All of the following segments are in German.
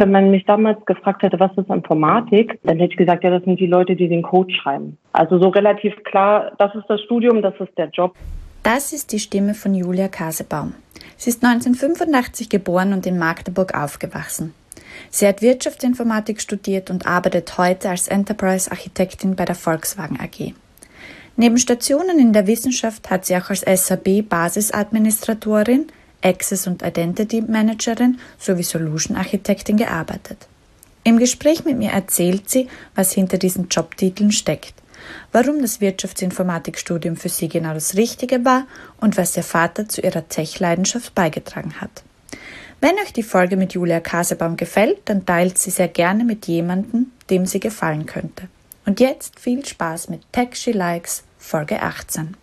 Wenn man mich damals gefragt hätte, was ist Informatik, dann hätte ich gesagt, ja, das sind die Leute, die den Code schreiben. Also so relativ klar, das ist das Studium, das ist der Job. Das ist die Stimme von Julia Kasebaum. Sie ist 1985 geboren und in Magdeburg aufgewachsen. Sie hat Wirtschaftsinformatik studiert und arbeitet heute als Enterprise-Architektin bei der Volkswagen AG. Neben Stationen in der Wissenschaft hat sie auch als SAB-Basisadministratorin Access und Identity Managerin sowie Solution Architektin gearbeitet. Im Gespräch mit mir erzählt sie, was hinter diesen Jobtiteln steckt, warum das Wirtschaftsinformatikstudium für sie genau das Richtige war und was ihr Vater zu ihrer Tech-Leidenschaft beigetragen hat. Wenn euch die Folge mit Julia Kasebaum gefällt, dann teilt sie sehr gerne mit jemandem, dem sie gefallen könnte. Und jetzt viel Spaß mit Tech She Likes Folge 18.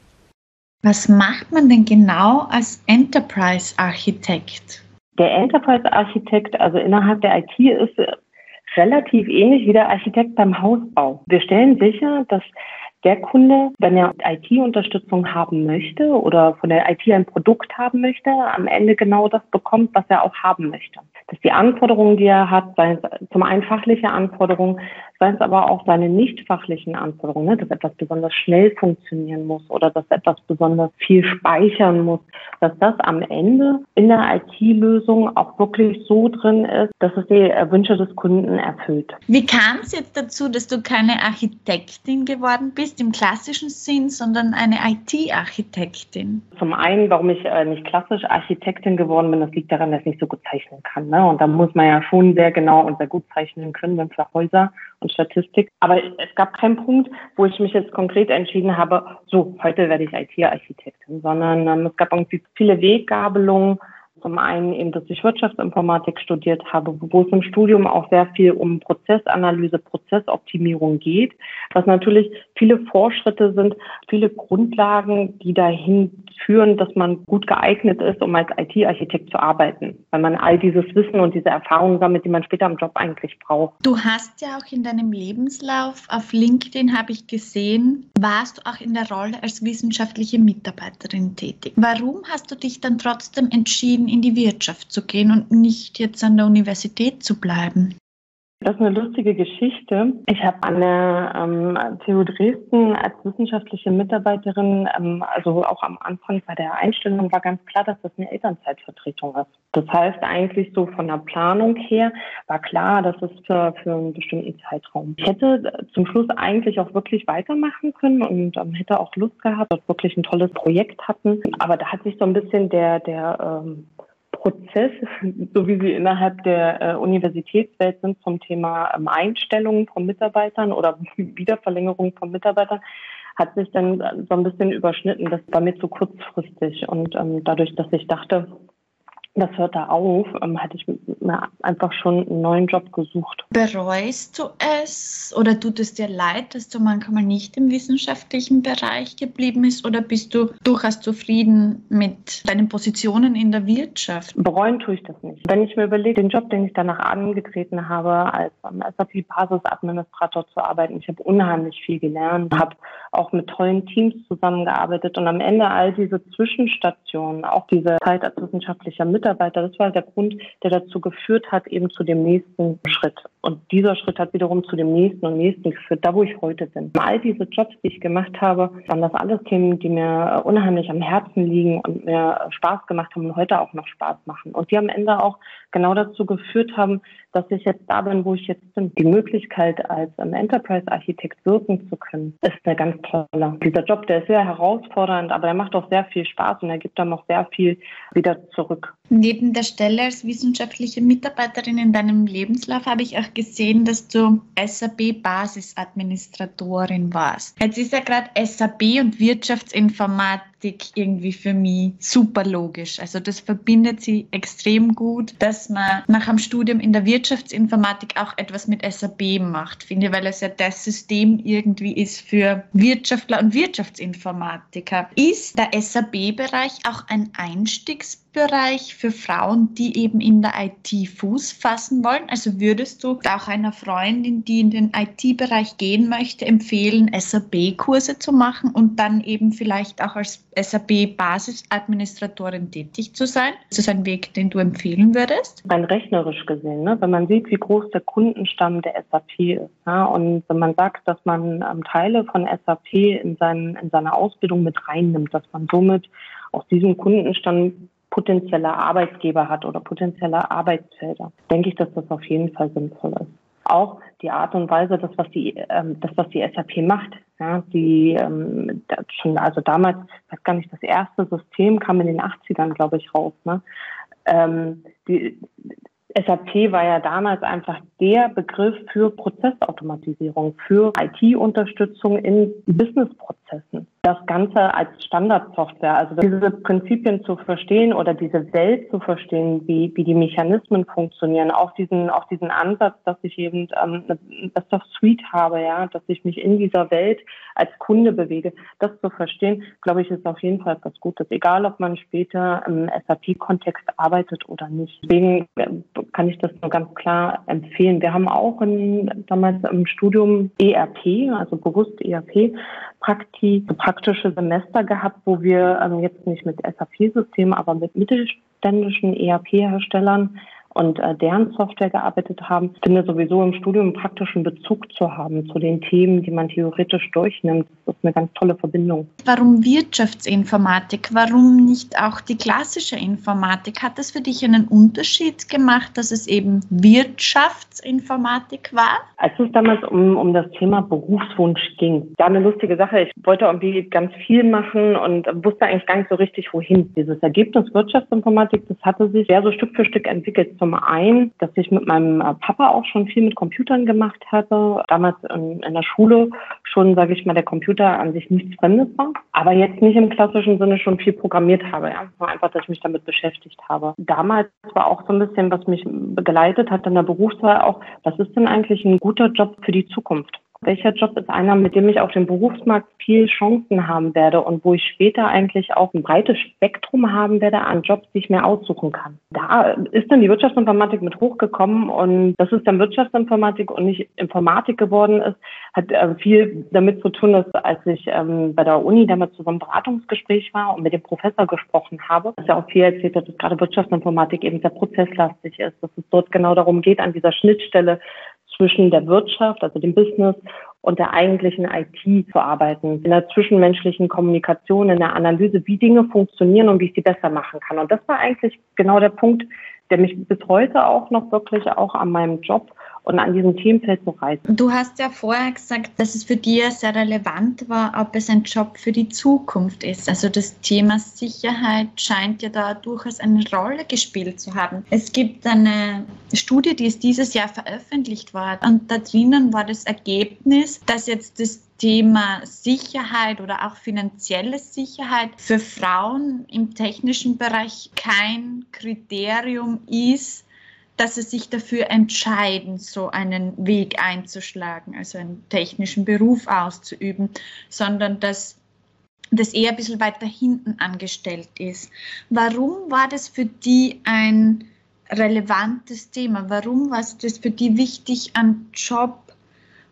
Was macht man denn genau als Enterprise-Architekt? Der Enterprise-Architekt, also innerhalb der IT, ist relativ ähnlich wie der Architekt beim Hausbau. Wir stellen sicher, dass der Kunde, wenn er IT-Unterstützung haben möchte oder von der IT ein Produkt haben möchte, am Ende genau das bekommt, was er auch haben möchte. Dass die Anforderungen, die er hat, zum einen fachliche Anforderungen, seien es aber auch seine nicht fachlichen Anforderungen, ne, dass etwas besonders schnell funktionieren muss oder dass etwas besonders viel speichern muss, dass das am Ende in der IT-Lösung auch wirklich so drin ist, dass es die Wünsche des Kunden erfüllt. Wie kam es jetzt dazu, dass du keine Architektin geworden bist im klassischen Sinn, sondern eine IT-Architektin? Zum einen, warum ich äh, nicht klassisch Architektin geworden bin, das liegt daran, dass ich nicht so gut zeichnen kann. Ne? Und da muss man ja schon sehr genau und sehr gut zeichnen können, wenn für Häuser und Statistik. Aber es gab keinen Punkt, wo ich mich jetzt konkret entschieden habe, so, heute werde ich IT-Architektin, sondern ähm, es gab irgendwie viele Weggabelungen, zum einen eben, dass ich Wirtschaftsinformatik studiert habe, wo es im Studium auch sehr viel um Prozessanalyse, Prozessoptimierung geht, was natürlich viele Fortschritte sind, viele Grundlagen, die dahin führen, dass man gut geeignet ist, um als IT-Architekt zu arbeiten, weil man all dieses Wissen und diese Erfahrungen sammelt, die man später im Job eigentlich braucht. Du hast ja auch in deinem Lebenslauf auf LinkedIn, habe ich gesehen, warst du auch in der Rolle als wissenschaftliche Mitarbeiterin tätig. Warum hast du dich dann trotzdem entschieden, in die Wirtschaft zu gehen und nicht jetzt an der Universität zu bleiben? Das ist eine lustige Geschichte. Ich habe an der ähm, TU Dresden als wissenschaftliche Mitarbeiterin, ähm, also auch am Anfang bei der Einstellung war ganz klar, dass das eine Elternzeitvertretung ist. Das heißt eigentlich so von der Planung her war klar, dass es für, für einen bestimmten Zeitraum. Ich hätte zum Schluss eigentlich auch wirklich weitermachen können und ähm, hätte auch Lust gehabt, wir wirklich ein tolles Projekt hatten. Aber da hat sich so ein bisschen der, der ähm, Prozess, so wie sie innerhalb der äh, Universitätswelt sind zum Thema ähm, Einstellungen von Mitarbeitern oder Wiederverlängerung von Mitarbeitern, hat sich dann so ein bisschen überschnitten. Das war mir zu kurzfristig. Und ähm, dadurch, dass ich dachte, das hört da auf, ähm, hatte ich mir einfach schon einen neuen Job gesucht. Bereust du es oder tut es dir leid, dass du manchmal nicht im wissenschaftlichen Bereich geblieben bist oder bist du durchaus zufrieden mit deinen Positionen in der Wirtschaft? Bereuen tue ich das nicht. Wenn ich mir überlege, den Job, den ich danach angetreten habe, als um, SAP-Basisadministrator zu arbeiten, ich habe unheimlich viel gelernt, habe auch mit tollen Teams zusammengearbeitet und am Ende all diese Zwischenstationen, auch diese Zeit als wissenschaftlicher Mitarbeiter, Mitarbeiter. Das war der Grund, der dazu geführt hat, eben zu dem nächsten Schritt. Und dieser Schritt hat wiederum zu dem nächsten und nächsten geführt, da wo ich heute bin. All diese Jobs, die ich gemacht habe, waren das alles Themen, die mir unheimlich am Herzen liegen und mir Spaß gemacht haben und heute auch noch Spaß machen. Und die am Ende auch genau dazu geführt haben, dass ich jetzt da bin, wo ich jetzt bin. Die Möglichkeit, als Enterprise-Architekt wirken zu können, ist eine ganz tolle. Dieser Job, der ist sehr herausfordernd, aber er macht auch sehr viel Spaß und er gibt dann auch sehr viel wieder zurück. Neben der Stelle als wissenschaftliche Mitarbeiterin in deinem Lebenslauf habe ich auch gesehen, dass du SAP-Basisadministratorin warst. Jetzt ist ja gerade SAP und Wirtschaftsinformatik Informatik irgendwie für mich super logisch. Also das verbindet sie extrem gut, dass man nach dem Studium in der Wirtschaftsinformatik auch etwas mit SAP macht, finde ich, weil es ja das System irgendwie ist für Wirtschaftler und Wirtschaftsinformatiker. Ist der SAP-Bereich auch ein Einstiegsbereich? Bereich für Frauen, die eben in der IT Fuß fassen wollen? Also würdest du auch einer Freundin, die in den IT-Bereich gehen möchte, empfehlen, SAP-Kurse zu machen und dann eben vielleicht auch als SAP-Basisadministratorin tätig zu sein? Ist das ein Weg, den du empfehlen würdest? Rein rechnerisch gesehen, ne? wenn man sieht, wie groß der Kundenstamm der SAP ist ja? und wenn man sagt, dass man ähm, Teile von SAP in, seinen, in seine Ausbildung mit reinnimmt, dass man somit aus diesem Kundenstamm potenzielle Arbeitgeber hat oder potenzielle Arbeitsfelder, denke ich, dass das auf jeden Fall sinnvoll ist. Auch die Art und Weise, das was die, ähm, das was die SAP macht, ja, die ähm, schon also damals, weiß gar nicht, das erste System kam in den 80ern, glaube ich, raus. Ne? Ähm, die, SAP war ja damals einfach der Begriff für Prozessautomatisierung, für IT-Unterstützung in Businessprozessen das Ganze als Standardsoftware, also diese Prinzipien zu verstehen oder diese Welt zu verstehen, wie, wie die Mechanismen funktionieren, auch diesen, auch diesen Ansatz, dass ich eben ähm, eine Best-of-Suite habe, ja, dass ich mich in dieser Welt als Kunde bewege, das zu verstehen, glaube ich, ist auf jeden Fall etwas Gutes, egal ob man später im SAP-Kontext arbeitet oder nicht. Deswegen äh, kann ich das nur ganz klar empfehlen. Wir haben auch in, damals im Studium ERP, also bewusst ERP, Prakti, praktische Semester gehabt, wo wir also jetzt nicht mit SAP-Systemen, aber mit mittelständischen ERP-Herstellern und äh, deren Software gearbeitet haben. Ich finde sowieso im Studium praktischen Bezug zu haben zu den Themen, die man theoretisch durchnimmt. Das ist eine ganz tolle Verbindung. Warum Wirtschaftsinformatik? Warum nicht auch die klassische Informatik? Hat das für dich einen Unterschied gemacht, dass es eben Wirtschaftsinformatik war? Als es damals um, um das Thema Berufswunsch ging, war eine lustige Sache. Ich wollte irgendwie ganz viel machen und wusste eigentlich gar nicht so richtig, wohin. Dieses Ergebnis Wirtschaftsinformatik, das hatte sich sehr so Stück für Stück entwickelt zum einen, dass ich mit meinem äh, Papa auch schon viel mit Computern gemacht hatte. Damals in, in der Schule schon, sage ich mal, der Computer an sich nichts Fremdes war. Aber jetzt nicht im klassischen Sinne schon viel programmiert habe. Ja. Einfach, dass ich mich damit beschäftigt habe. Damals war auch so ein bisschen, was mich begleitet hat in der Berufswahl auch, was ist denn eigentlich ein guter Job für die Zukunft? Welcher Job ist einer, mit dem ich auf dem Berufsmarkt viel Chancen haben werde und wo ich später eigentlich auch ein breites Spektrum haben werde an Jobs, die ich mir aussuchen kann. Da ist dann die Wirtschaftsinformatik mit hochgekommen und dass es dann Wirtschaftsinformatik und nicht Informatik geworden ist, hat äh, viel damit zu tun, dass als ich ähm, bei der Uni damals zu so einem Beratungsgespräch war und mit dem Professor gesprochen habe, dass er auch viel erzählt hat, dass gerade Wirtschaftsinformatik eben sehr prozesslastig ist, dass es dort genau darum geht, an dieser Schnittstelle zwischen der Wirtschaft, also dem Business und der eigentlichen IT zu arbeiten, in der zwischenmenschlichen Kommunikation, in der Analyse, wie Dinge funktionieren und wie ich sie besser machen kann. Und das war eigentlich genau der Punkt, der mich bis heute auch noch wirklich auch an meinem Job und an diesem Themenfeld zu reißen. Du hast ja vorher gesagt, dass es für dich sehr relevant war, ob es ein Job für die Zukunft ist. Also das Thema Sicherheit scheint ja da durchaus eine Rolle gespielt zu haben. Es gibt eine Studie, die ist dieses Jahr veröffentlicht worden und da drinnen war das Ergebnis, dass jetzt das Thema Sicherheit oder auch finanzielle Sicherheit für Frauen im technischen Bereich kein Kriterium ist, dass sie sich dafür entscheiden, so einen Weg einzuschlagen, also einen technischen Beruf auszuüben, sondern dass das eher ein bisschen weiter hinten angestellt ist. Warum war das für die ein relevantes Thema? Warum war es das für die wichtig, einen Job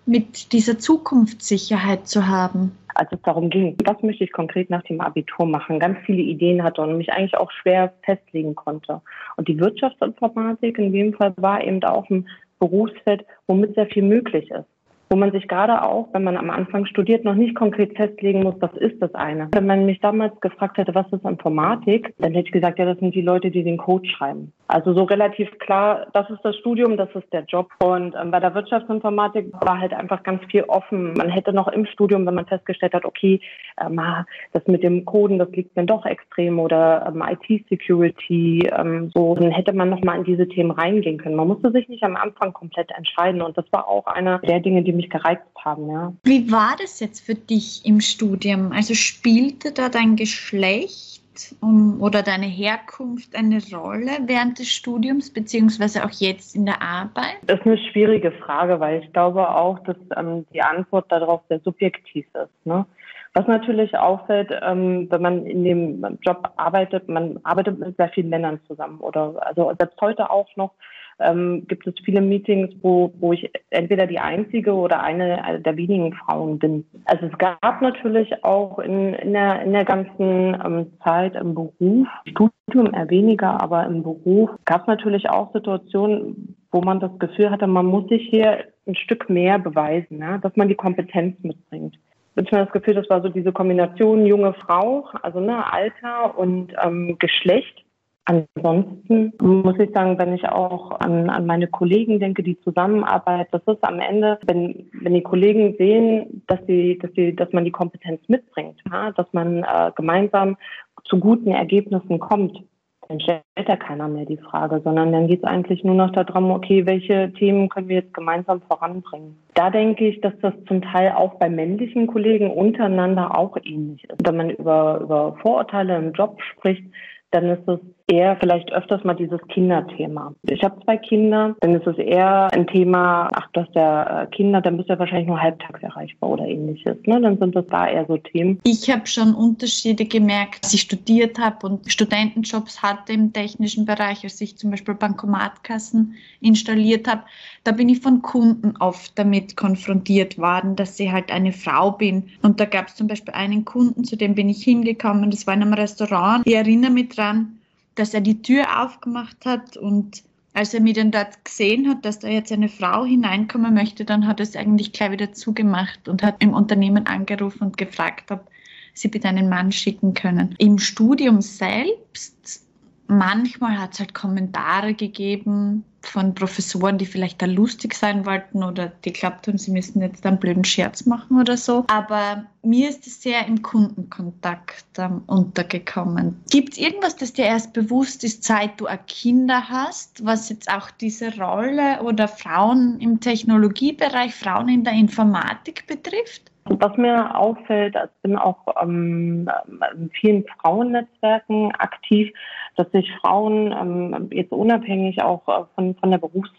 mit dieser Zukunftssicherheit zu haben? als es darum ging, was möchte ich konkret nach dem Abitur machen, ganz viele Ideen hatte und mich eigentlich auch schwer festlegen konnte. Und die Wirtschaftsinformatik in dem Fall war eben auch ein Berufsfeld, womit sehr viel möglich ist wo man sich gerade auch, wenn man am Anfang studiert, noch nicht konkret festlegen muss, was ist das eine. Wenn man mich damals gefragt hätte, was ist Informatik, dann hätte ich gesagt, ja, das sind die Leute, die den Code schreiben. Also so relativ klar, das ist das Studium, das ist der Job. Und ähm, bei der Wirtschaftsinformatik war halt einfach ganz viel offen. Man hätte noch im Studium, wenn man festgestellt hat, okay, ähm, ah, das mit dem Coden, das liegt mir doch extrem oder ähm, IT-Security, ähm, so, dann hätte man noch mal in diese Themen reingehen können. Man musste sich nicht am Anfang komplett entscheiden. Und das war auch einer der Dinge, die mich gereizt haben, ja. Wie war das jetzt für dich im Studium? Also spielte da dein Geschlecht um, oder deine Herkunft eine Rolle während des Studiums, beziehungsweise auch jetzt in der Arbeit? Das ist eine schwierige Frage, weil ich glaube auch, dass ähm, die Antwort darauf sehr subjektiv ist. Ne? Was natürlich auffällt, ähm, wenn man in dem Job arbeitet, man arbeitet mit sehr vielen Männern zusammen oder also selbst heute auch noch ähm, gibt es viele Meetings, wo, wo ich entweder die einzige oder eine der wenigen Frauen bin. Also es gab natürlich auch in, in, der, in der ganzen ähm, Zeit im Beruf, Studium eher weniger, aber im Beruf gab es natürlich auch Situationen, wo man das Gefühl hatte, man muss sich hier ein Stück mehr beweisen, ja, dass man die Kompetenz mitbringt. Ich habe das Gefühl, das war so diese Kombination junge Frau, also ne, Alter und ähm, Geschlecht Ansonsten muss ich sagen, wenn ich auch an, an meine Kollegen denke, die Zusammenarbeit, das ist am Ende, wenn, wenn die Kollegen sehen, dass sie, dass sie, dass man die Kompetenz mitbringt, ja, dass man äh, gemeinsam zu guten Ergebnissen kommt, dann stellt ja keiner mehr die Frage, sondern dann geht es eigentlich nur noch darum, okay, welche Themen können wir jetzt gemeinsam voranbringen. Da denke ich, dass das zum Teil auch bei männlichen Kollegen untereinander auch ähnlich ist. Wenn man über, über Vorurteile im Job spricht, dann ist es eher vielleicht öfters mal dieses Kinderthema. Ich habe zwei Kinder, dann ist es eher ein Thema, ach, du hast ja Kinder, dann bist du ja wahrscheinlich nur halbtags erreichbar oder ähnliches. Ne? Dann sind das da eher so Themen. Ich habe schon Unterschiede gemerkt, als ich studiert habe und Studentenjobs hatte im technischen Bereich, als ich zum Beispiel Bankomatkassen installiert habe. Da bin ich von Kunden oft damit konfrontiert worden, dass ich halt eine Frau bin. Und da gab es zum Beispiel einen Kunden, zu dem bin ich hingekommen, das war in einem Restaurant. Ich erinnere mich dran, dass er die Tür aufgemacht hat und als er mich dann dort gesehen hat, dass da jetzt eine Frau hineinkommen möchte, dann hat er es eigentlich gleich wieder zugemacht und hat im Unternehmen angerufen und gefragt, ob sie bitte einen Mann schicken können. Im Studium selbst manchmal hat es halt Kommentare gegeben von Professoren, die vielleicht da lustig sein wollten oder die glaubt haben, sie müssen jetzt einen blöden Scherz machen oder so. Aber mir ist es sehr im Kundenkontakt ähm, untergekommen. Gibt es irgendwas, das dir erst bewusst ist, seit du Kinder hast, was jetzt auch diese Rolle oder Frauen im Technologiebereich, Frauen in der Informatik betrifft? Was mir auffällt, ich bin auch ähm, in vielen Frauennetzwerken aktiv, dass sich Frauen ähm, jetzt unabhängig auch äh, von, von der Berufs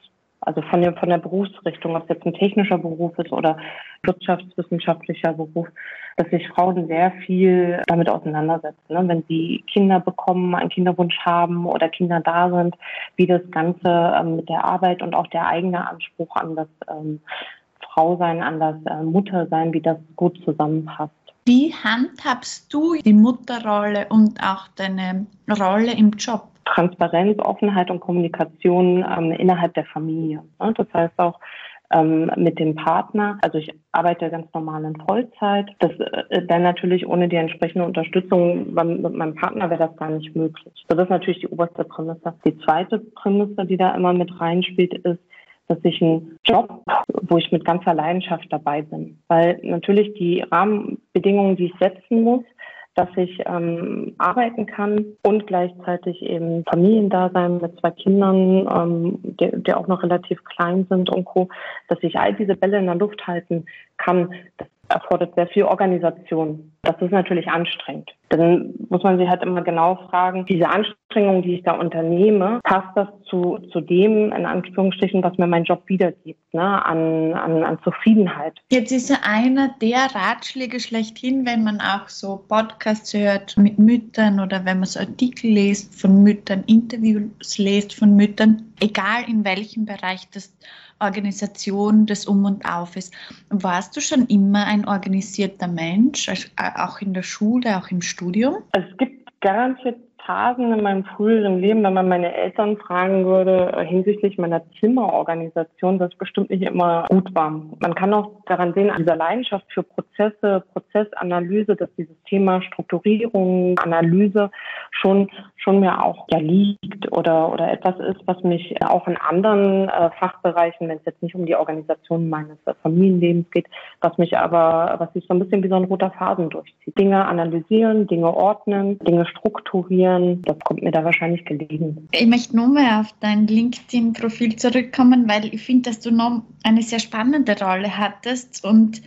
also von der, von der Berufsrichtung, ob es jetzt ein technischer Beruf ist oder wirtschaftswissenschaftlicher Beruf, dass sich Frauen sehr viel damit auseinandersetzen. Ne? Wenn sie Kinder bekommen, einen Kinderwunsch haben oder Kinder da sind, wie das Ganze ähm, mit der Arbeit und auch der eigene Anspruch an das ähm, Frausein, an das äh, Muttersein, wie das gut zusammenpasst. Wie handhabst du die Mutterrolle und auch deine Rolle im Job? Transparenz, Offenheit und Kommunikation ähm, innerhalb der Familie. Ne? Das heißt auch ähm, mit dem Partner. Also ich arbeite ganz normal in Vollzeit. Das äh, dann natürlich ohne die entsprechende Unterstützung beim, mit meinem Partner wäre das gar nicht möglich. So, das ist natürlich die oberste Prämisse. Die zweite Prämisse, die da immer mit reinspielt, ist, dass ich einen Job, wo ich mit ganzer Leidenschaft dabei bin. Weil natürlich die Rahmenbedingungen, die ich setzen muss, dass ich ähm, arbeiten kann und gleichzeitig eben Familiendasein mit zwei Kindern, ähm, die, die auch noch relativ klein sind und Co., dass ich all diese Bälle in der Luft halten kann, das erfordert sehr viel Organisation. Das ist natürlich anstrengend. Dann muss man sich halt immer genau fragen, diese Anstrengung, die ich da unternehme, passt das zu, zu dem, in Anführungsstrichen, was mir mein Job wiedergibt, ne? an, an, an Zufriedenheit. Jetzt ist ja einer der Ratschläge schlechthin, wenn man auch so Podcasts hört mit Müttern oder wenn man so Artikel liest von Müttern, Interviews liest von Müttern, egal in welchem Bereich das Organisation des Um und Auf ist. Warst du schon immer ein organisierter Mensch, äh, auch in der Schule, auch im Studium? Es gibt garantiert Phasen in meinem früheren Leben, wenn man meine Eltern fragen würde äh, hinsichtlich meiner Zimmerorganisation, das bestimmt nicht immer gut war. Man kann auch daran sehen, an dieser Leidenschaft für Prozesse, Prozessanalyse, dass dieses Thema Strukturierung, Analyse schon schon mir auch ja liegt oder oder etwas ist, was mich auch in anderen äh, Fachbereichen, wenn es jetzt nicht um die Organisation meines äh, Familienlebens geht, was mich aber was sich so ein bisschen wie so ein roter Faden durchzieht. Dinge analysieren, Dinge ordnen, Dinge strukturieren informieren. Das kommt mir da wahrscheinlich gelegen. Ich möchte nochmal auf dein LinkedIn-Profil zurückkommen, weil ich finde, dass du noch eine sehr spannende Rolle hattest und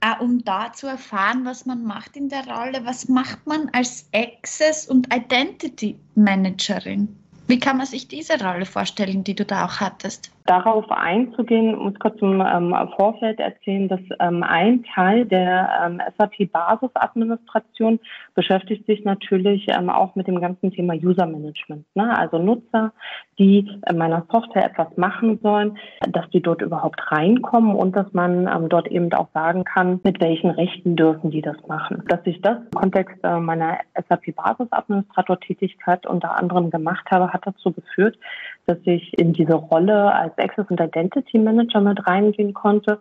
auch um da zu erfahren, was man macht in der Rolle, was macht man als Access- und Identity Managerin? Wie kann man sich diese Rolle vorstellen, die du da auch hattest? Darauf einzugehen, muss kurz im ähm, Vorfeld erzählen, dass ähm, ein Teil der ähm, SAP-Basisadministration beschäftigt sich natürlich ähm, auch mit dem ganzen Thema User Management. Ne? Also Nutzer, die in meiner Software etwas machen sollen, dass die dort überhaupt reinkommen und dass man ähm, dort eben auch sagen kann, mit welchen Rechten dürfen die das machen. Dass ich das im Kontext äh, meiner SAP-Basisadministrator-Tätigkeit unter anderem gemacht habe, hat dazu geführt, dass ich in diese Rolle als Access und Identity Manager mit reingehen konnte.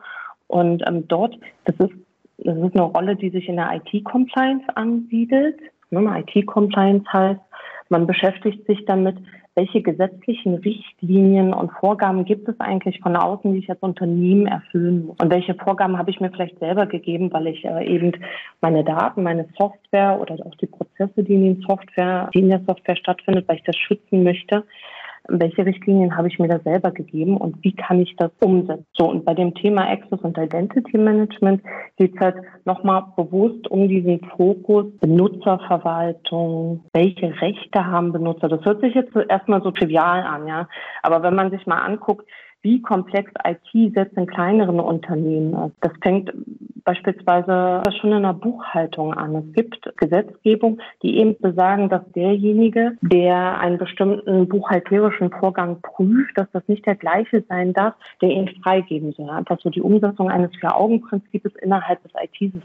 Und ähm, dort, das ist, das ist eine Rolle, die sich in der IT-Compliance ansiedelt. Ne, IT-Compliance heißt, man beschäftigt sich damit, welche gesetzlichen Richtlinien und Vorgaben gibt es eigentlich von außen, die ich als Unternehmen erfüllen muss? Und welche Vorgaben habe ich mir vielleicht selber gegeben, weil ich äh, eben meine Daten, meine Software oder auch die Prozesse, die in, Software, die in der Software stattfindet, weil ich das schützen möchte, welche Richtlinien habe ich mir da selber gegeben und wie kann ich das umsetzen. So, und bei dem Thema Access und Identity Management geht es halt nochmal bewusst um diesen Fokus Benutzerverwaltung, welche Rechte haben Benutzer. Das hört sich jetzt erstmal so trivial an, ja. Aber wenn man sich mal anguckt, wie komplex IT selbst in kleineren Unternehmen ist. Das fängt beispielsweise schon in der Buchhaltung an. Es gibt Gesetzgebung, die eben besagen, dass derjenige, der einen bestimmten buchhalterischen Vorgang prüft, dass das nicht der gleiche sein darf, der ihn freigeben soll. Einfach so die Umsetzung eines Vier-Augen-Prinzips innerhalb des IT-Systems.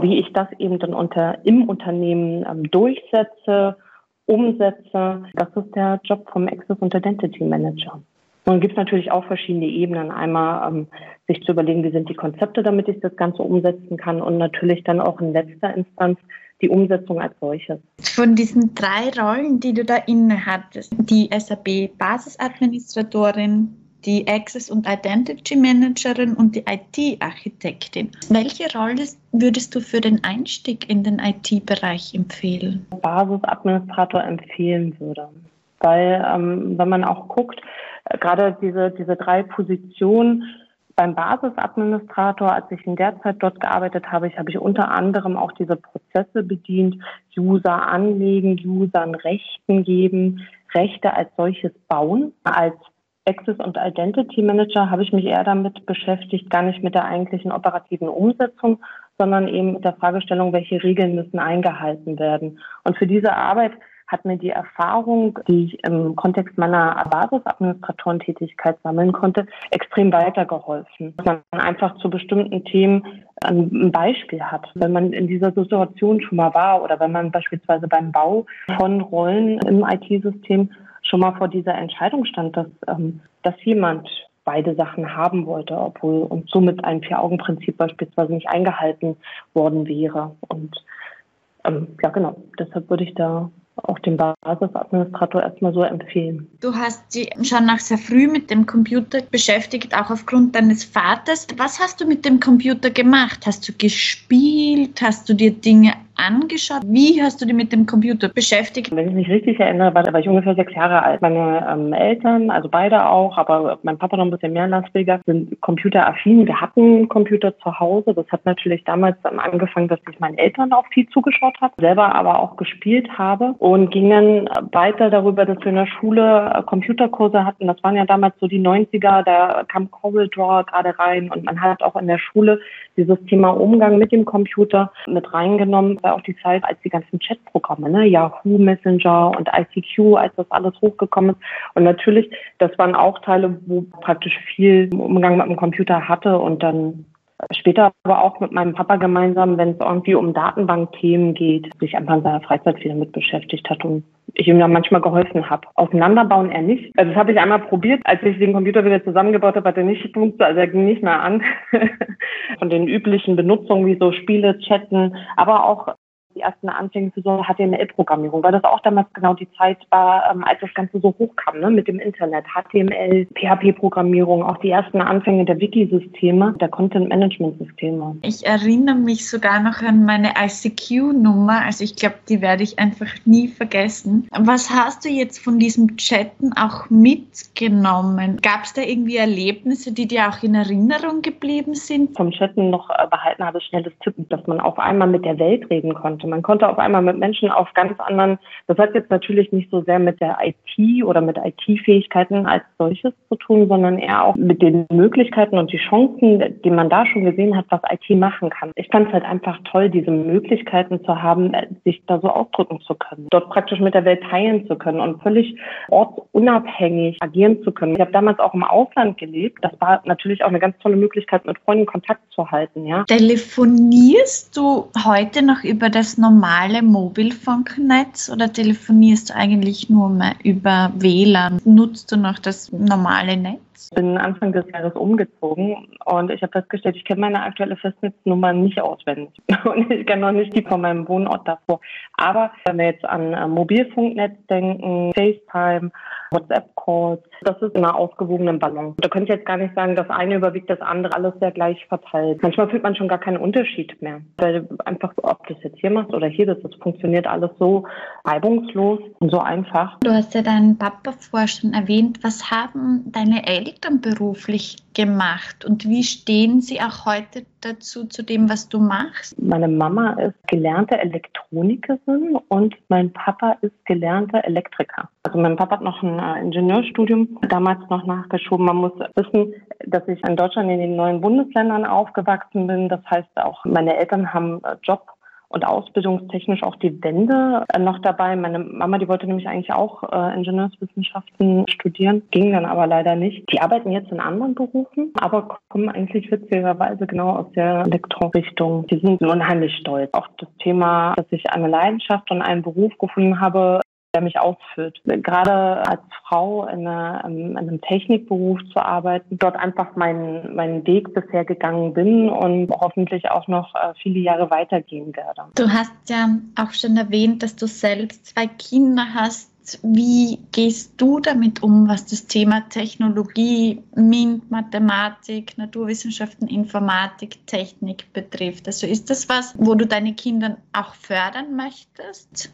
Wie ich das eben dann unter, im Unternehmen ähm, durchsetze, umsetze, das ist der Job vom Access und Identity Manager. Nun gibt es natürlich auch verschiedene Ebenen. Einmal ähm, sich zu überlegen, wie sind die Konzepte, damit ich das Ganze umsetzen kann und natürlich dann auch in letzter Instanz die Umsetzung als solches. Von diesen drei Rollen, die du da inne hattest, die SAP Basisadministratorin, die Access und Identity Managerin und die IT-Architektin. Welche Rolle würdest du für den Einstieg in den IT-Bereich empfehlen? Basisadministrator empfehlen würde. Weil ähm, wenn man auch guckt, gerade diese, diese drei Positionen beim Basisadministrator, als ich in der Zeit dort gearbeitet habe, ich habe ich unter anderem auch diese Prozesse bedient, User anlegen, Usern Rechten geben, Rechte als solches bauen. Als Access und Identity Manager habe ich mich eher damit beschäftigt, gar nicht mit der eigentlichen operativen Umsetzung, sondern eben mit der Fragestellung, welche Regeln müssen eingehalten werden. Und für diese Arbeit hat mir die Erfahrung, die ich im Kontext meiner Basisadministratorentätigkeit sammeln konnte, extrem weitergeholfen. Dass man einfach zu bestimmten Themen ein Beispiel hat. Wenn man in dieser Situation schon mal war oder wenn man beispielsweise beim Bau von Rollen im IT-System schon mal vor dieser Entscheidung stand, dass, ähm, dass jemand beide Sachen haben wollte, obwohl und somit ein Vier-Augen-Prinzip beispielsweise nicht eingehalten worden wäre. Und ähm, ja, genau, deshalb würde ich da auch dem Basisadministrator erstmal so empfehlen. Du hast dich schon nach sehr früh mit dem Computer beschäftigt, auch aufgrund deines Vaters. Was hast du mit dem Computer gemacht? Hast du gespielt? Hast du dir Dinge angeschaut? Wie hast du dich mit dem Computer beschäftigt? Wenn ich mich richtig erinnere, war, war ich ungefähr sechs Jahre alt. Meine ähm, Eltern, also beide auch, aber mein Papa noch ein bisschen mehr Lastbilder, sind computeraffin. Wir hatten Computer zu Hause. Das hat natürlich damals dann angefangen, dass ich meinen Eltern auch viel zugeschaut habe, selber aber auch gespielt habe und ging dann weiter darüber, dass wir in der Schule äh, Computerkurse hatten. Das waren ja damals so die 90er, da kam Corel Draw gerade rein und man hat auch in der Schule dieses Thema Umgang mit dem Computer mit reingenommen war auch die Zeit, als die ganzen Chatprogramme, ne, Yahoo Messenger und ICQ, als das alles hochgekommen ist. Und natürlich, das waren auch Teile, wo praktisch viel Umgang mit dem Computer hatte und dann Später aber auch mit meinem Papa gemeinsam, wenn es irgendwie um Datenbankthemen geht, sich einfach in seiner Freizeit viel damit beschäftigt hat und ich ihm da manchmal geholfen habe. Auseinanderbauen er nicht. Also das habe ich einmal probiert, als ich den Computer wieder zusammengebaut habe, hat er nicht funktioniert, also er ging nicht mehr an. Von den üblichen Benutzungen wie so Spiele, Chatten, aber auch die ersten Anfänge für so HTML-Programmierung, weil das auch damals genau die Zeit war, ähm, als das Ganze so hochkam, ne, mit dem Internet. HTML, PHP-Programmierung, auch die ersten Anfänge der Wikisysteme, der Content-Management-Systeme. Ich erinnere mich sogar noch an meine ICQ-Nummer, also ich glaube, die werde ich einfach nie vergessen. Was hast du jetzt von diesem Chatten auch mitgenommen? Gab es da irgendwie Erlebnisse, die dir auch in Erinnerung geblieben sind? Vom Chatten noch äh, behalten habe, schnelles Tippen, dass man auf einmal mit der Welt reden konnte. Man konnte auf einmal mit Menschen auf ganz anderen, das hat jetzt natürlich nicht so sehr mit der IT oder mit IT-Fähigkeiten als solches zu tun, sondern eher auch mit den Möglichkeiten und die Chancen, die man da schon gesehen hat, was IT machen kann. Ich fand es halt einfach toll, diese Möglichkeiten zu haben, sich da so ausdrücken zu können, dort praktisch mit der Welt teilen zu können und völlig ortsunabhängig agieren zu können. Ich habe damals auch im Ausland gelebt. Das war natürlich auch eine ganz tolle Möglichkeit, mit Freunden Kontakt zu halten. Ja. Telefonierst du heute noch über das normale Mobilfunknetz oder telefonierst du eigentlich nur mehr über WLAN? Nutzt du noch das normale Netz? Ich bin Anfang des Jahres umgezogen und ich habe festgestellt, ich kenne meine aktuelle Festnetznummer nicht auswendig. Und ich kenne noch nicht die von meinem Wohnort davor. Aber wenn wir jetzt an Mobilfunknetz denken, FaceTime, WhatsApp-Calls, das ist in einer ausgewogenen Ballon. Da könnte ich jetzt gar nicht sagen, das eine überwiegt das andere, alles sehr gleich verteilt. Manchmal fühlt man schon gar keinen Unterschied mehr. Weil einfach, ob du das jetzt hier machst oder hier, das, das funktioniert alles so reibungslos und so einfach. Du hast ja deinen Papa vorher schon erwähnt. Was haben deine Eltern beruflich gemacht und wie stehen sie auch heute dazu, zu dem, was du machst? Meine Mama ist gelernte Elektronikerin und mein Papa ist gelernter Elektriker. Also mein Papa hat noch ein äh, Ingenieurstudium damals noch nachgeschoben. Man muss wissen, dass ich in Deutschland in den neuen Bundesländern aufgewachsen bin. Das heißt auch, meine Eltern haben äh, Job und ausbildungstechnisch auch die Wende äh, noch dabei. Meine Mama, die wollte nämlich eigentlich auch äh, Ingenieurswissenschaften studieren, ging dann aber leider nicht. Die arbeiten jetzt in anderen Berufen, aber kommen eigentlich witzigerweise genau aus der Elektrorichtung. Die sind unheimlich stolz. Auch das Thema, dass ich eine Leidenschaft und einen Beruf gefunden habe, der mich ausfüllt. Gerade als Frau in, einer, in einem Technikberuf zu arbeiten, dort einfach meinen, meinen Weg bisher gegangen bin und hoffentlich auch noch äh, viele Jahre weitergehen werde. Du hast ja auch schon erwähnt, dass du selbst zwei Kinder hast. Wie gehst du damit um, was das Thema Technologie, MINT, Mathematik, Naturwissenschaften, Informatik, Technik betrifft? Also ist das was, wo du deine Kinder auch fördern möchtest?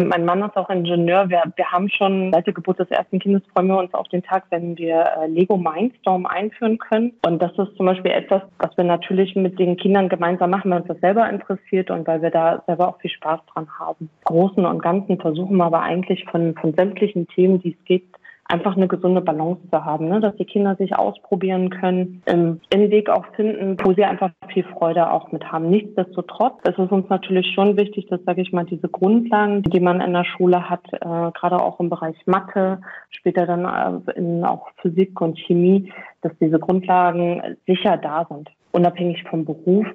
Mein Mann ist auch Ingenieur. Wir, wir haben schon seit der Geburt des ersten Kindes freuen wir uns auf den Tag, wenn wir äh, Lego Mindstorm einführen können. Und das ist zum Beispiel etwas, was wir natürlich mit den Kindern gemeinsam machen, weil uns das selber interessiert und weil wir da selber auch viel Spaß dran haben. Großen und Ganzen versuchen wir aber eigentlich von, von sämtlichen Themen, die es gibt, einfach eine gesunde Balance zu haben, ne? dass die Kinder sich ausprobieren können, ähm, einen Weg auch finden, wo sie einfach viel Freude auch mit haben. Nichtsdestotrotz ist es uns natürlich schon wichtig, dass, sage ich mal, diese Grundlagen, die man in der Schule hat, äh, gerade auch im Bereich Mathe, später dann äh, in auch Physik und Chemie, dass diese Grundlagen sicher da sind unabhängig vom Beruf,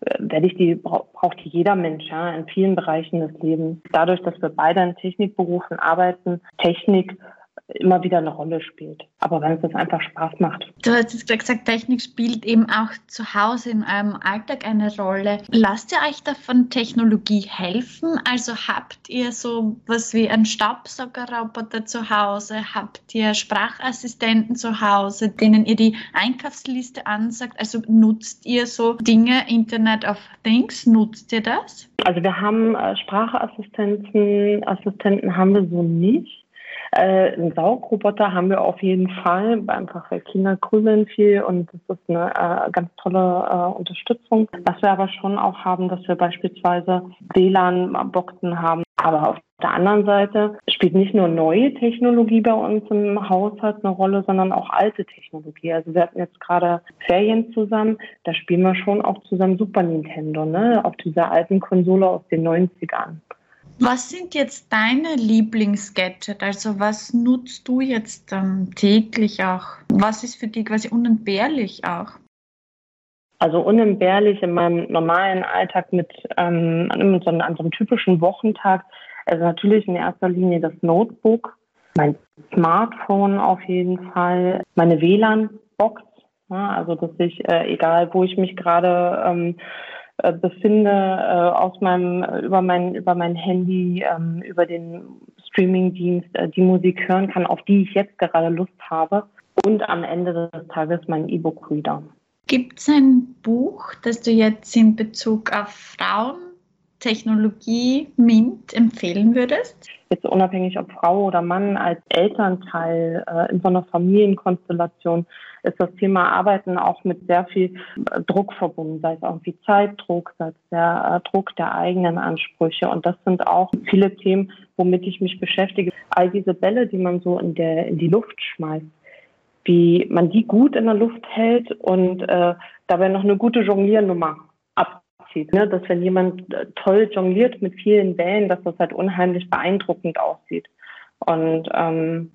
äh, werde ich die, braucht jeder Mensch ja, in vielen Bereichen des Lebens. Dadurch, dass wir beide in Technikberufen arbeiten, Technik immer wieder eine Rolle spielt. Aber wenn es das einfach Spaß macht. Du hast jetzt gesagt, Technik spielt eben auch zu Hause in eurem Alltag eine Rolle. Lasst ihr euch davon Technologie helfen? Also habt ihr so was wie einen Staubsaugerroboter zu Hause? Habt ihr Sprachassistenten zu Hause, denen ihr die Einkaufsliste ansagt? Also nutzt ihr so Dinge, Internet of Things? Nutzt ihr das? Also wir haben äh, Sprachassistenten, Assistenten haben wir so nicht. Äh, einen Saugroboter haben wir auf jeden Fall, einfach weil Kinder grübeln viel und das ist eine äh, ganz tolle äh, Unterstützung. Was wir aber schon auch haben, dass wir beispielsweise WLAN-Boxen haben. Aber auf der anderen Seite spielt nicht nur neue Technologie bei uns im Haushalt eine Rolle, sondern auch alte Technologie. Also wir hatten jetzt gerade Ferien zusammen, da spielen wir schon auch zusammen Super Nintendo, ne? Auf dieser alten Konsole aus den 90ern. Was sind jetzt deine Lieblingsgadget? Also was nutzt du jetzt ähm, täglich auch? Was ist für dich quasi unentbehrlich auch? Also unentbehrlich in meinem normalen Alltag mit, ähm, an, so einem, an so einem typischen Wochentag, also natürlich in erster Linie das Notebook, mein Smartphone auf jeden Fall, meine WLAN-Box, ja, also dass ich, äh, egal wo ich mich gerade ähm, äh, befinde, äh, aus meinem, über mein, über mein Handy, ähm, über den Streamingdienst äh, die Musik hören kann, auf die ich jetzt gerade Lust habe. Und am Ende des Tages mein E-Book-Reader. Gibt es ein Buch, das du jetzt in Bezug auf Frauen, Technologie, MINT empfehlen würdest? Jetzt unabhängig ob Frau oder Mann, als Elternteil äh, in so einer Familienkonstellation ist das Thema Arbeiten auch mit sehr viel äh, Druck verbunden, sei es irgendwie Zeitdruck, sei es der äh, Druck der eigenen Ansprüche. Und das sind auch viele Themen, womit ich mich beschäftige. All diese Bälle, die man so in, der, in die Luft schmeißt, wie man die gut in der Luft hält und äh, dabei noch eine gute Jongliernummer abzieht. Ne? Dass wenn jemand äh, toll jongliert mit vielen Bällen, dass das halt unheimlich beeindruckend aussieht. Und ähm,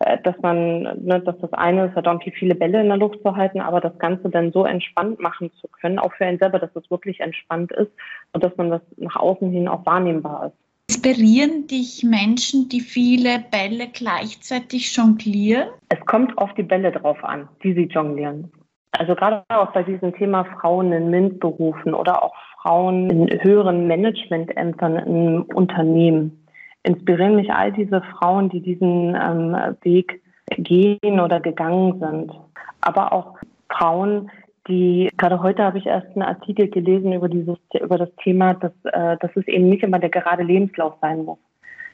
äh, dass man, ne, dass das eine ist, halt irgendwie viele Bälle in der Luft zu halten, aber das Ganze dann so entspannt machen zu können, auch für einen selber, dass es wirklich entspannt ist und dass man das nach außen hin auch wahrnehmbar ist. Inspirieren dich Menschen, die viele Bälle gleichzeitig jonglieren? Es kommt auf die Bälle drauf an, die sie jonglieren. Also gerade auch bei diesem Thema Frauen in MINT-Berufen oder auch Frauen in höheren Managementämtern in Unternehmen inspirieren mich all diese Frauen, die diesen ähm, Weg gehen oder gegangen sind. Aber auch Frauen, die, gerade heute habe ich erst einen Artikel gelesen über dieses, über das Thema, dass, äh, dass es eben nicht immer der gerade Lebenslauf sein muss.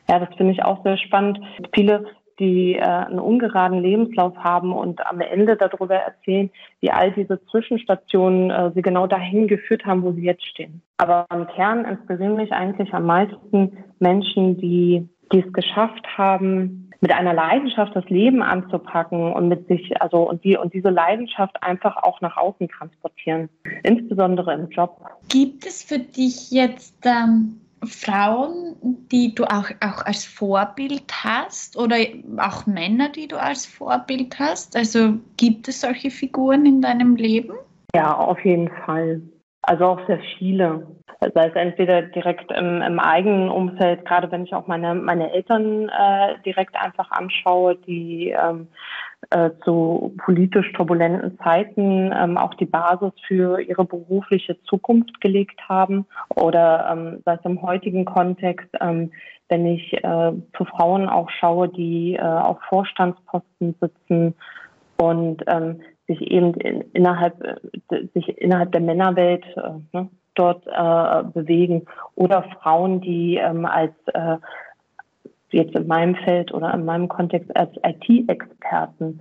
Ja, das finde ich auch sehr spannend. Viele die äh, einen ungeraden Lebenslauf haben und am Ende darüber erzählen, wie all diese Zwischenstationen äh, sie genau dahin geführt haben, wo sie jetzt stehen. Aber im Kern inspirieren mich eigentlich am meisten Menschen, die, die es geschafft haben, mit einer Leidenschaft das Leben anzupacken und mit sich, also und die und diese Leidenschaft einfach auch nach außen transportieren, insbesondere im Job. Gibt es für dich jetzt ähm, Frauen, die du auch, auch als Vorbild hast oder auch Männer, die du als Vorbild hast? Also gibt es solche Figuren in deinem Leben? Ja, auf jeden Fall. Also auch sehr viele. Sei es entweder direkt im, im eigenen Umfeld, gerade wenn ich auch meine, meine Eltern äh, direkt einfach anschaue, die ähm, äh, zu politisch turbulenten Zeiten ähm, auch die Basis für ihre berufliche Zukunft gelegt haben. Oder ähm, sei es im heutigen Kontext, ähm, wenn ich äh, zu Frauen auch schaue, die äh, auf Vorstandsposten sitzen und ähm, sich eben in, innerhalb äh, sich innerhalb der Männerwelt äh, ne, dort äh, bewegen oder Frauen, die ähm, als äh, jetzt in meinem Feld oder in meinem Kontext als IT-Experten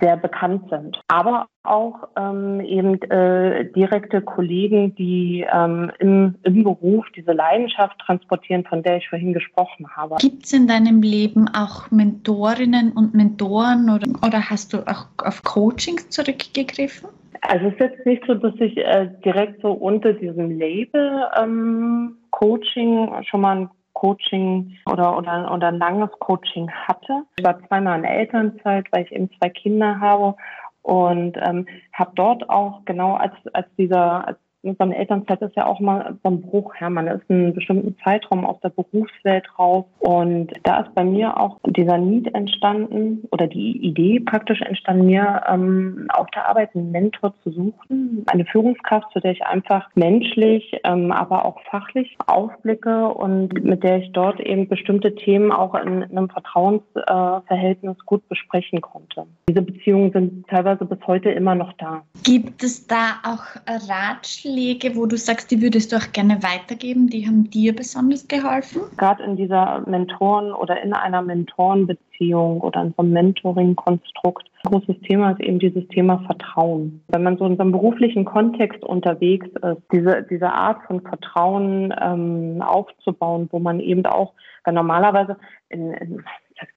sehr bekannt sind. Aber auch ähm, eben äh, direkte Kollegen, die ähm, im, im Beruf diese Leidenschaft transportieren, von der ich vorhin gesprochen habe. Gibt es in deinem Leben auch Mentorinnen und Mentoren oder, oder hast du auch auf Coachings zurückgegriffen? Also es ist jetzt nicht so, dass ich äh, direkt so unter diesem Label ähm, Coaching schon mal ein Coaching oder, oder, oder ein langes Coaching hatte. Ich war zweimal in Elternzeit, weil ich eben zwei Kinder habe und ähm, habe dort auch genau als, als dieser, als so eine Elternzeit ist ja auch mal so ein Bruch. Ja, man ist einen bestimmten Zeitraum aus der Berufswelt raus. Und da ist bei mir auch dieser Need entstanden oder die Idee praktisch entstanden, mir ähm, auf der Arbeit einen Mentor zu suchen. Eine Führungskraft, zu der ich einfach menschlich, ähm, aber auch fachlich aufblicke und mit der ich dort eben bestimmte Themen auch in, in einem Vertrauensverhältnis äh, gut besprechen konnte. Diese Beziehungen sind teilweise bis heute immer noch da. Gibt es da auch Ratschläge? Ratschläge, wo du sagst, die würdest du auch gerne weitergeben? Die haben dir besonders geholfen? Gerade in dieser Mentoren- oder in einer Mentorenbeziehung oder in so einem Mentoring-Konstrukt. Ein großes Thema ist eben dieses Thema Vertrauen. Wenn man so in so einem beruflichen Kontext unterwegs ist, diese, diese Art von Vertrauen ähm, aufzubauen, wo man eben auch, weil normalerweise in, in,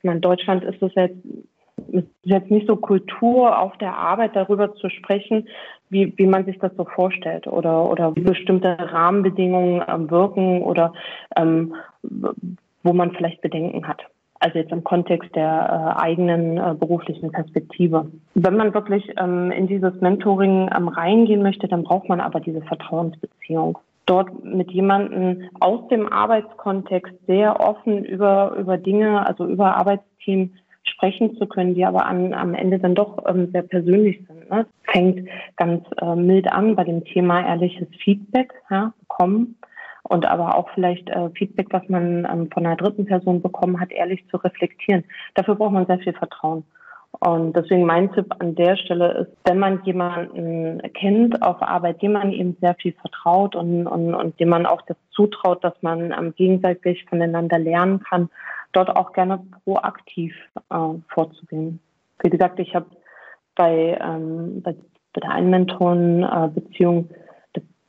in Deutschland ist es jetzt es ist jetzt nicht so Kultur auf der Arbeit darüber zu sprechen, wie, wie man sich das so vorstellt oder, oder wie bestimmte Rahmenbedingungen ähm, wirken oder ähm, wo man vielleicht Bedenken hat. Also jetzt im Kontext der äh, eigenen äh, beruflichen Perspektive. Wenn man wirklich ähm, in dieses Mentoring ähm, reingehen möchte, dann braucht man aber diese Vertrauensbeziehung dort mit jemandem aus dem Arbeitskontext sehr offen über, über Dinge, also über Arbeitsteam sprechen zu können, die aber an, am Ende dann doch ähm, sehr persönlich sind. Ne? Fängt ganz äh, mild an bei dem Thema ehrliches Feedback ja, bekommen und aber auch vielleicht äh, Feedback, was man ähm, von einer dritten Person bekommen hat, ehrlich zu reflektieren. Dafür braucht man sehr viel Vertrauen. Und deswegen mein Tipp an der Stelle ist, wenn man jemanden kennt auf Arbeit, dem man eben sehr viel vertraut und, und, und dem man auch das zutraut, dass man ähm, gegenseitig voneinander lernen kann, dort auch gerne proaktiv äh, vorzugehen. Wie gesagt, ich habe bei, ähm, bei, bei der Einmentoren-Beziehung äh,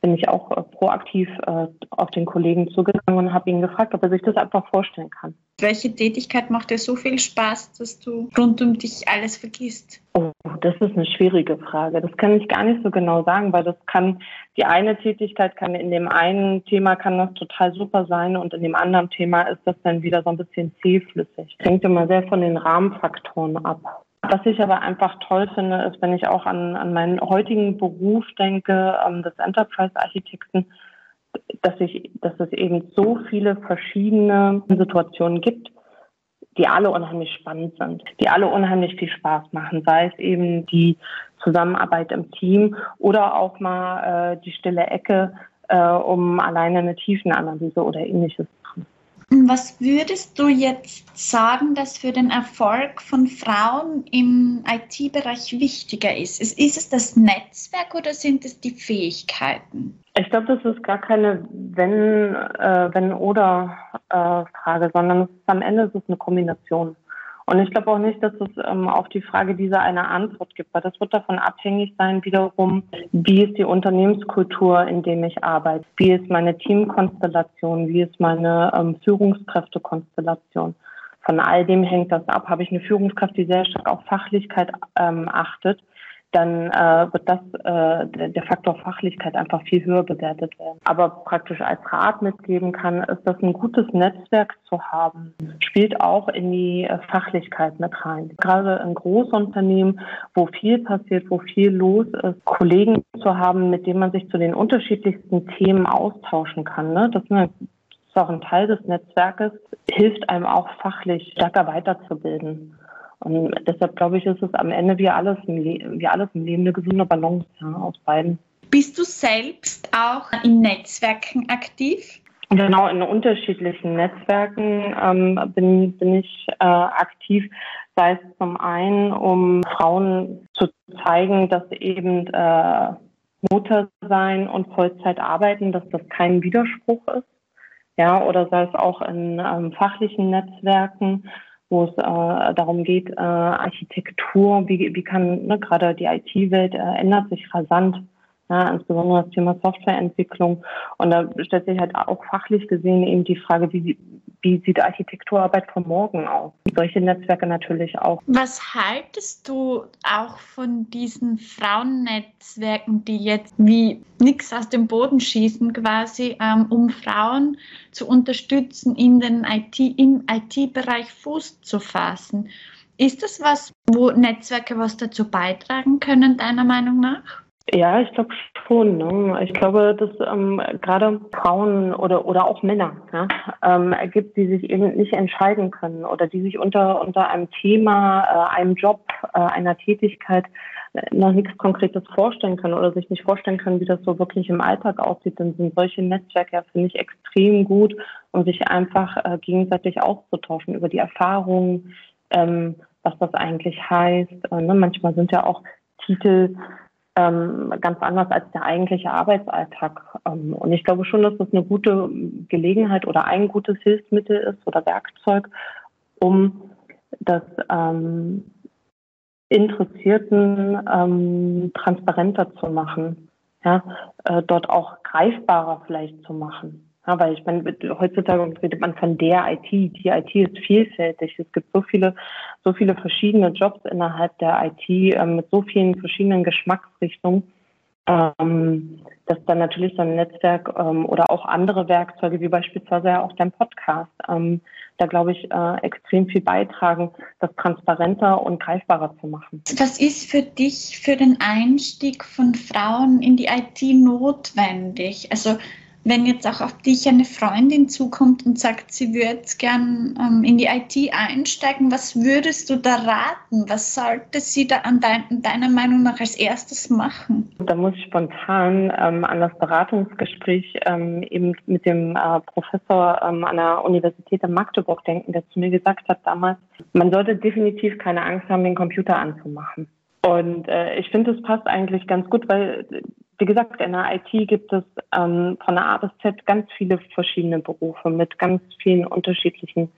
bin ich auch äh, proaktiv äh, auf den Kollegen zugegangen und habe ihn gefragt, ob er sich das einfach vorstellen kann. Welche Tätigkeit macht dir so viel Spaß, dass du rund um dich alles vergisst? Oh, das ist eine schwierige Frage. Das kann ich gar nicht so genau sagen, weil das kann, die eine Tätigkeit kann in dem einen Thema kann das total super sein und in dem anderen Thema ist das dann wieder so ein bisschen zähflüssig. Hängt immer sehr von den Rahmenfaktoren ab. Was ich aber einfach toll finde, ist, wenn ich auch an, an meinen heutigen Beruf denke, ähm, des Enterprise-Architekten, dass dass es eben so viele verschiedene Situationen gibt, die alle unheimlich spannend sind, die alle unheimlich viel Spaß machen, sei es eben die Zusammenarbeit im Team oder auch mal äh, die stille Ecke, äh, um alleine eine Tiefenanalyse oder ähnliches was würdest du jetzt sagen, dass für den Erfolg von Frauen im IT-Bereich wichtiger ist? Ist, es das Netzwerk oder sind es die Fähigkeiten? Ich glaube, das ist gar keine wenn, äh, wenn äh, Frage, sondern am Ende ist es eine Kombination. Und ich glaube auch nicht, dass es ähm, auf die Frage dieser eine Antwort gibt, weil das wird davon abhängig sein, wiederum, wie ist die Unternehmenskultur, in dem ich arbeite, wie ist meine Teamkonstellation, wie ist meine ähm, Führungskräftekonstellation. Von all dem hängt das ab. Habe ich eine Führungskraft, die sehr stark auf Fachlichkeit ähm, achtet, dann äh, wird das äh, der, der Faktor Fachlichkeit einfach viel höher bewertet werden. Aber praktisch als Rat mitgeben kann, ist das ein gutes Netzwerk zu haben, spielt auch in die äh, Fachlichkeit mit rein. Gerade in Großunternehmen, wo viel passiert, wo viel los ist, Kollegen zu haben, mit denen man sich zu den unterschiedlichsten Themen austauschen kann. Ne? Das ist auch ein Teil des Netzwerkes, hilft einem auch fachlich stärker weiterzubilden. Und deshalb glaube ich, ist es am Ende wie alles im, Le wie alles im Leben eine gesunde Balance ja, aus beiden. Bist du selbst auch in Netzwerken aktiv? Genau, in unterschiedlichen Netzwerken ähm, bin, bin ich äh, aktiv, sei es zum einen, um Frauen zu zeigen, dass eben äh, Mutter sein und Vollzeit arbeiten, dass das kein Widerspruch ist. Ja, oder sei es auch in ähm, fachlichen Netzwerken, wo es äh, darum geht, äh, Architektur, wie, wie kann ne, gerade die IT-Welt äh, ändert sich rasant, ja, insbesondere das Thema Softwareentwicklung. Und da stellt sich halt auch fachlich gesehen eben die Frage, wie, wie sieht Architekturarbeit von morgen aus? Solche Netzwerke natürlich auch. Was haltest du auch von diesen Frauennetzwerken, die jetzt wie nichts aus dem Boden schießen, quasi, ähm, um Frauen zu unterstützen, in den IT, im IT-Bereich Fuß zu fassen? Ist das was, wo Netzwerke was dazu beitragen können, deiner Meinung nach? Ja, ich glaube schon. Ne? Ich glaube, dass ähm, gerade Frauen oder oder auch Männer ja, ähm, gibt, die sich eben nicht entscheiden können oder die sich unter unter einem Thema, äh, einem Job, äh, einer Tätigkeit äh, noch nichts Konkretes vorstellen können oder sich nicht vorstellen können, wie das so wirklich im Alltag aussieht, dann sind solche Netzwerke, finde ich, extrem gut, um sich einfach äh, gegenseitig auszutauschen über die Erfahrungen, ähm, was das eigentlich heißt. Äh, ne? Manchmal sind ja auch Titel ähm, ganz anders als der eigentliche Arbeitsalltag. Ähm, und ich glaube schon, dass das eine gute Gelegenheit oder ein gutes Hilfsmittel ist oder Werkzeug, um das ähm, Interessierten ähm, transparenter zu machen, ja, äh, dort auch greifbarer vielleicht zu machen. Ja, weil ich meine, heutzutage redet man von der IT. Die IT ist vielfältig. Es gibt so viele, so viele verschiedene Jobs innerhalb der IT äh, mit so vielen verschiedenen Geschmacksrichtungen, ähm, dass dann natürlich so ein Netzwerk ähm, oder auch andere Werkzeuge, wie beispielsweise ja auch dein Podcast, ähm, da glaube ich äh, extrem viel beitragen, das transparenter und greifbarer zu machen. Was ist für dich für den Einstieg von Frauen in die IT notwendig? Also wenn jetzt auch auf dich eine Freundin zukommt und sagt, sie würde gern ähm, in die IT einsteigen, was würdest du da raten? Was sollte sie da an dein, deiner Meinung nach als erstes machen? Da muss ich spontan ähm, an das Beratungsgespräch ähm, eben mit dem äh, Professor ähm, an der Universität in Magdeburg denken, der zu mir gesagt hat damals, man sollte definitiv keine Angst haben, den Computer anzumachen. Und äh, ich finde, es passt eigentlich ganz gut, weil wie gesagt, in der IT gibt es ähm, von der A bis Z ganz viele verschiedene Berufe mit ganz vielen unterschiedlichen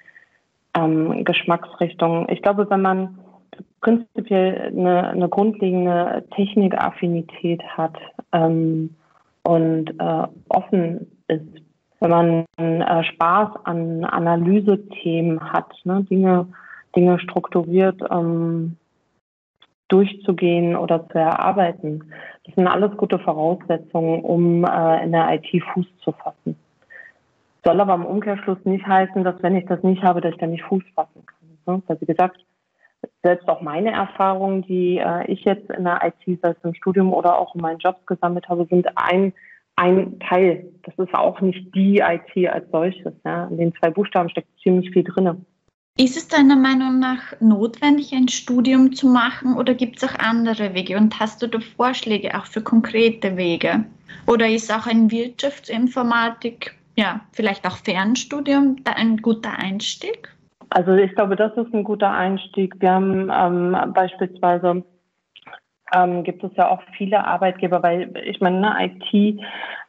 ähm, Geschmacksrichtungen. Ich glaube, wenn man prinzipiell eine, eine grundlegende Technikaffinität hat ähm, und äh, offen ist, wenn man äh, Spaß an Analysethemen hat, ne, Dinge, Dinge strukturiert ähm, durchzugehen oder zu erarbeiten. Das sind alles gute Voraussetzungen, um äh, in der IT Fuß zu fassen. Soll aber im Umkehrschluss nicht heißen, dass wenn ich das nicht habe, dass ich da nicht Fuß fassen kann. Ne? Weil wie gesagt, selbst auch meine Erfahrungen, die äh, ich jetzt in der IT, sei es im Studium oder auch in meinen Jobs gesammelt habe, sind ein, ein Teil. Das ist auch nicht die IT als solches. Ja? In den zwei Buchstaben steckt ziemlich viel drin. Ist es deiner Meinung nach notwendig, ein Studium zu machen oder gibt es auch andere Wege? Und hast du da Vorschläge auch für konkrete Wege? Oder ist auch ein Wirtschaftsinformatik, ja, vielleicht auch Fernstudium da ein guter Einstieg? Also ich glaube, das ist ein guter Einstieg. Wir haben ähm, beispielsweise ähm, gibt es ja auch viele Arbeitgeber, weil ich meine, ne, IT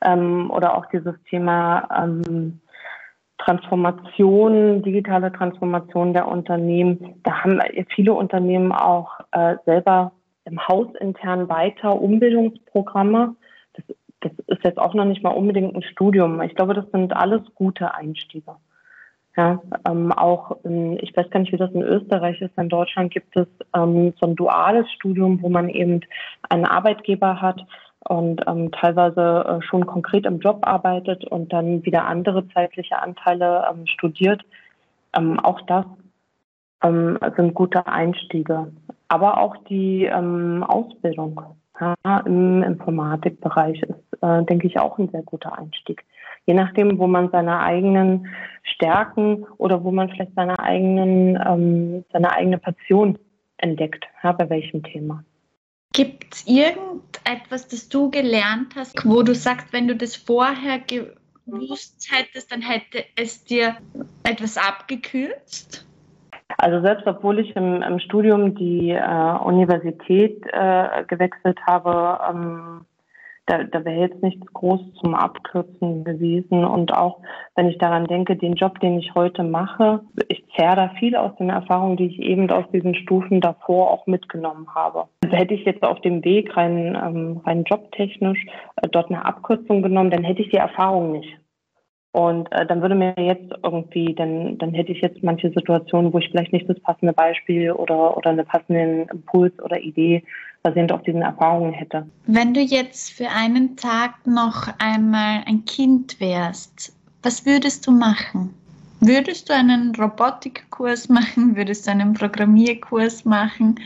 ähm, oder auch dieses Thema ähm, Transformation, digitale Transformation der Unternehmen. Da haben viele Unternehmen auch äh, selber im Haus intern weiter Umbildungsprogramme. Das, das ist jetzt auch noch nicht mal unbedingt ein Studium. Ich glaube, das sind alles gute Einstiege. Ja, ähm, auch in, ich weiß gar nicht, wie das in Österreich ist. In Deutschland gibt es ähm, so ein duales Studium, wo man eben einen Arbeitgeber hat, und ähm, teilweise äh, schon konkret im Job arbeitet und dann wieder andere zeitliche Anteile ähm, studiert. Ähm, auch das ähm, sind gute Einstiege. Aber auch die ähm, Ausbildung ja, im Informatikbereich ist, äh, denke ich, auch ein sehr guter Einstieg. Je nachdem, wo man seine eigenen Stärken oder wo man vielleicht seine eigenen, ähm, seine eigene Passion entdeckt, ja, bei welchem Thema. Gibt es irgendetwas, das du gelernt hast, wo du sagst, wenn du das vorher gewusst hättest, dann hätte es dir etwas abgekürzt? Also selbst obwohl ich im, im Studium die äh, Universität äh, gewechselt habe, ähm, da, da wäre jetzt nichts groß zum Abkürzen gewesen. Und auch wenn ich daran denke, den Job, den ich heute mache, ich zehre da viel aus den Erfahrungen, die ich eben aus diesen Stufen davor auch mitgenommen habe. Also hätte ich jetzt auf dem Weg rein, ähm, rein jobtechnisch äh, dort eine Abkürzung genommen, dann hätte ich die Erfahrung nicht. Und äh, dann würde mir jetzt irgendwie, dann, dann hätte ich jetzt manche Situationen, wo ich vielleicht nicht das passende Beispiel oder, oder einen passenden Impuls oder Idee basierend auf diesen Erfahrungen hätte. Wenn du jetzt für einen Tag noch einmal ein Kind wärst, was würdest du machen? Würdest du einen Robotikkurs machen? Würdest du einen Programmierkurs machen?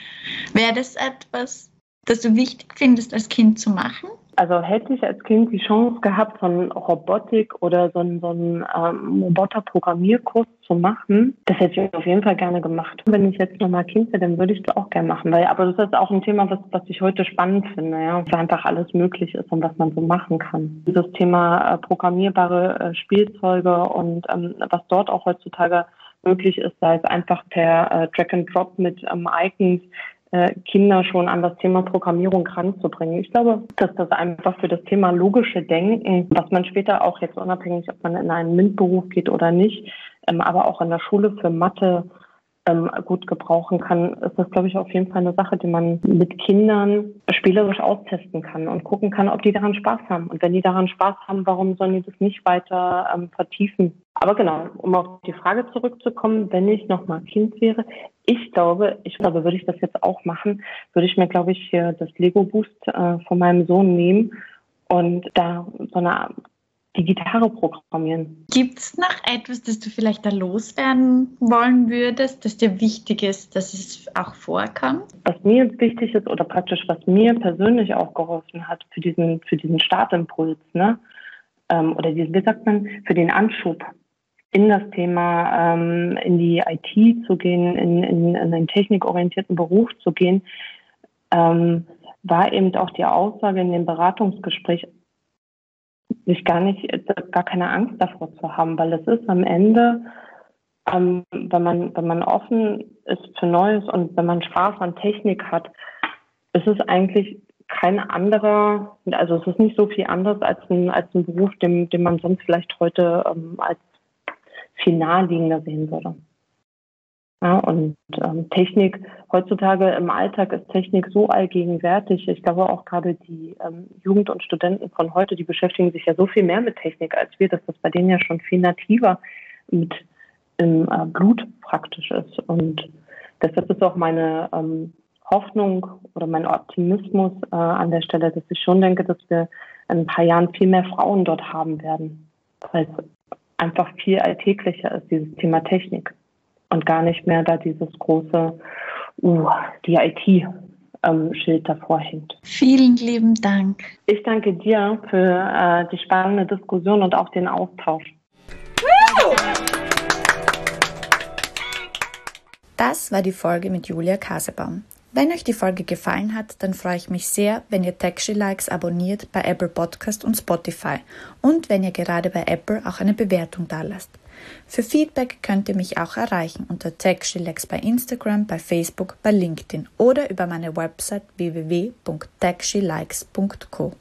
Wäre das etwas, das du wichtig findest, als Kind zu machen? Also hätte ich als Kind die Chance gehabt, so einen Robotik oder so einen, so einen ähm, Roboter-Programmierkurs zu machen, das hätte ich auf jeden Fall gerne gemacht. Wenn ich jetzt nochmal Kind wäre, dann würde ich das auch gerne machen. Weil, aber das ist auch ein Thema, was, was ich heute spannend finde, ja, was einfach alles möglich ist und was man so machen kann. Dieses Thema äh, programmierbare äh, Spielzeuge und ähm, was dort auch heutzutage möglich ist, sei es einfach per äh, Drag and Drop mit ähm, Icons Kinder schon an das Thema Programmierung ranzubringen. Ich glaube, dass das einfach für das Thema logische Denken, was man später auch jetzt unabhängig, ob man in einen MINT-Beruf geht oder nicht, ähm, aber auch in der Schule für Mathe ähm, gut gebrauchen kann, ist das, glaube ich, auf jeden Fall eine Sache, die man mit Kindern spielerisch austesten kann und gucken kann, ob die daran Spaß haben. Und wenn die daran Spaß haben, warum sollen die das nicht weiter ähm, vertiefen? Aber genau, um auf die Frage zurückzukommen, wenn ich nochmal Kind wäre, ich glaube, ich glaube, würde ich das jetzt auch machen, würde ich mir, glaube ich, hier das Lego Boost äh, von meinem Sohn nehmen und da so eine die Gitarre programmieren. Gibt es noch etwas, das du vielleicht da loswerden wollen würdest, das dir wichtig ist, dass es auch vorkommt? Was mir wichtig ist oder praktisch was mir persönlich auch geholfen hat für diesen, für diesen Startimpuls, ne? ähm, oder wie, wie sagt man, für den Anschub in das Thema, ähm, in die IT zu gehen, in, in, in einen technikorientierten Beruf zu gehen, ähm, war eben auch die Aussage in dem Beratungsgespräch, sich gar nicht, gar keine Angst davor zu haben, weil es ist am Ende, ähm, wenn man, wenn man offen ist für Neues und wenn man Spaß an Technik hat, ist es eigentlich kein anderer, also es ist nicht so viel anders als ein, als ein Beruf, den, den man sonst vielleicht heute ähm, als viel naheliegender sehen würde. Ja, und ähm, Technik, heutzutage im Alltag ist Technik so allgegenwärtig. Ich glaube auch gerade die ähm, Jugend und Studenten von heute, die beschäftigen sich ja so viel mehr mit Technik als wir, dass das bei denen ja schon viel nativer mit im äh, Blut praktisch ist. Und deshalb ist auch meine ähm, Hoffnung oder mein Optimismus äh, an der Stelle, dass ich schon denke, dass wir in ein paar Jahren viel mehr Frauen dort haben werden, weil es einfach viel alltäglicher ist, dieses Thema Technik und gar nicht mehr da dieses große, uh, die IT ähm, Schild davor hängt. Vielen lieben Dank. Ich danke dir für äh, die spannende Diskussion und auch den Austausch. Das war die Folge mit Julia Kasebaum. Wenn euch die Folge gefallen hat, dann freue ich mich sehr, wenn ihr Taxi Likes abonniert bei Apple Podcast und Spotify und wenn ihr gerade bei Apple auch eine Bewertung dalasst. Für Feedback könnt ihr mich auch erreichen unter TechShilex bei Instagram, bei Facebook, bei LinkedIn oder über meine Website www.techshilikes.co.